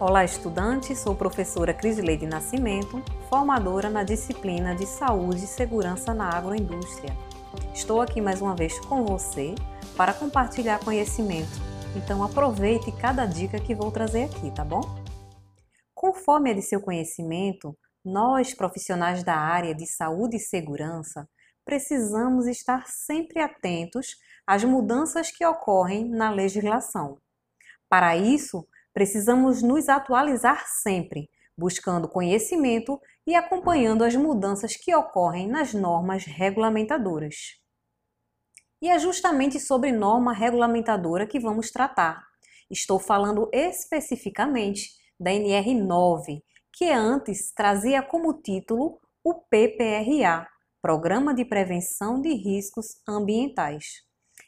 Olá, estudantes! Sou professora Crisileide Nascimento, formadora na disciplina de Saúde e Segurança na Agroindústria. Estou aqui mais uma vez com você para compartilhar conhecimento, então aproveite cada dica que vou trazer aqui, tá bom? Conforme é de seu conhecimento, nós, profissionais da área de saúde e segurança, precisamos estar sempre atentos às mudanças que ocorrem na legislação. Para isso, precisamos nos atualizar sempre, buscando conhecimento e acompanhando as mudanças que ocorrem nas normas regulamentadoras. E é justamente sobre norma regulamentadora que vamos tratar. Estou falando especificamente da NR9, que antes trazia como título o PPRA, Programa de Prevenção de Riscos Ambientais.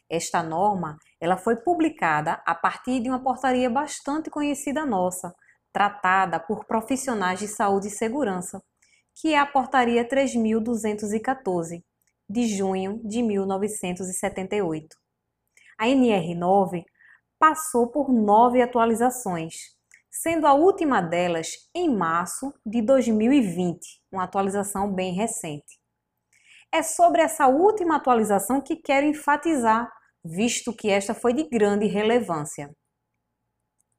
Esta norma ela foi publicada a partir de uma portaria bastante conhecida nossa, tratada por profissionais de saúde e segurança, que é a Portaria 3214, de junho de 1978. A NR9 passou por nove atualizações, sendo a última delas em março de 2020, uma atualização bem recente. É sobre essa última atualização que quero enfatizar visto que esta foi de grande relevância.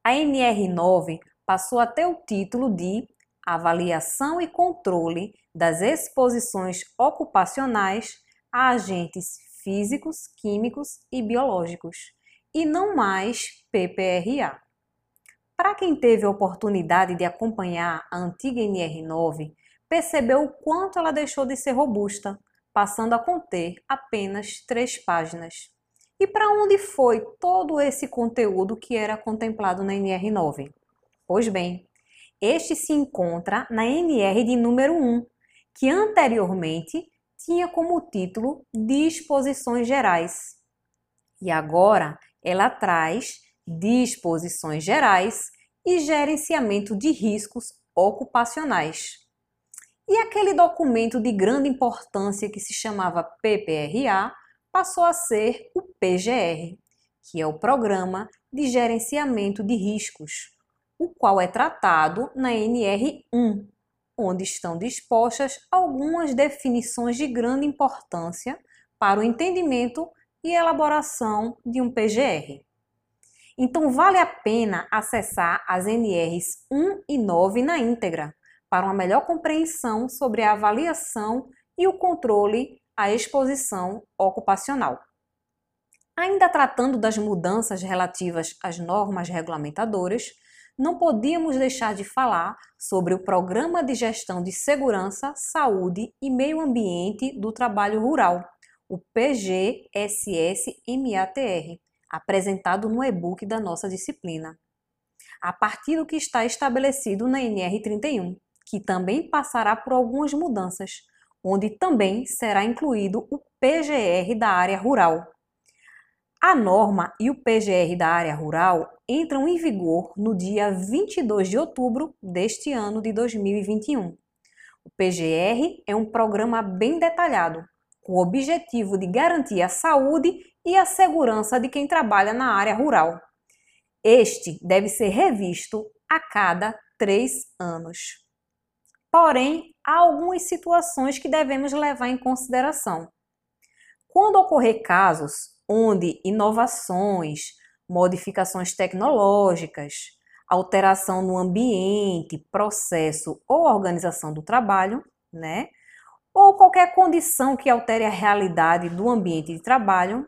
A NR9 passou a ter o título de Avaliação e Controle das Exposições Ocupacionais a Agentes Físicos, Químicos e Biológicos, e não mais PPRA. Para quem teve a oportunidade de acompanhar a antiga NR9, percebeu o quanto ela deixou de ser robusta, passando a conter apenas três páginas. E para onde foi todo esse conteúdo que era contemplado na NR9? Pois bem, este se encontra na NR de número 1, que anteriormente tinha como título Disposições Gerais. E agora ela traz Disposições Gerais e Gerenciamento de Riscos Ocupacionais. E aquele documento de grande importância que se chamava PPRA passou a ser o PGR, que é o Programa de Gerenciamento de Riscos, o qual é tratado na NR1, onde estão dispostas algumas definições de grande importância para o entendimento e elaboração de um PGR. Então, vale a pena acessar as NRs 1 e 9 na íntegra, para uma melhor compreensão sobre a avaliação e o controle a exposição ocupacional. Ainda tratando das mudanças relativas às normas regulamentadoras, não podíamos deixar de falar sobre o Programa de Gestão de Segurança, Saúde e Meio Ambiente do Trabalho Rural, o PGSS-MATR, apresentado no e-book da nossa disciplina. A partir do que está estabelecido na NR31, que também passará por algumas mudanças, onde também será incluído o PGR da área rural. A norma e o PGR da área rural entram em vigor no dia 22 de outubro deste ano de 2021. O PGR é um programa bem detalhado, com o objetivo de garantir a saúde e a segurança de quem trabalha na área rural. Este deve ser revisto a cada três anos. Porém, há algumas situações que devemos levar em consideração. Quando ocorrer casos onde inovações, modificações tecnológicas, alteração no ambiente, processo ou organização do trabalho, né? Ou qualquer condição que altere a realidade do ambiente de trabalho,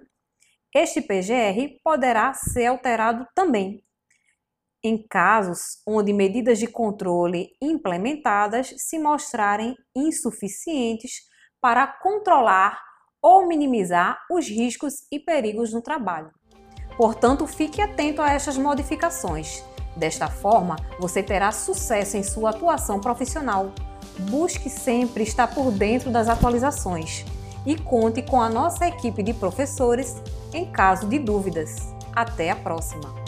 este PGR poderá ser alterado também, em casos onde medidas de controle implementadas se mostrarem insuficientes para controlar ou minimizar os riscos e perigos no trabalho. Portanto, fique atento a estas modificações. Desta forma, você terá sucesso em sua atuação profissional. Busque sempre estar por dentro das atualizações e conte com a nossa equipe de professores em caso de dúvidas. Até a próxima!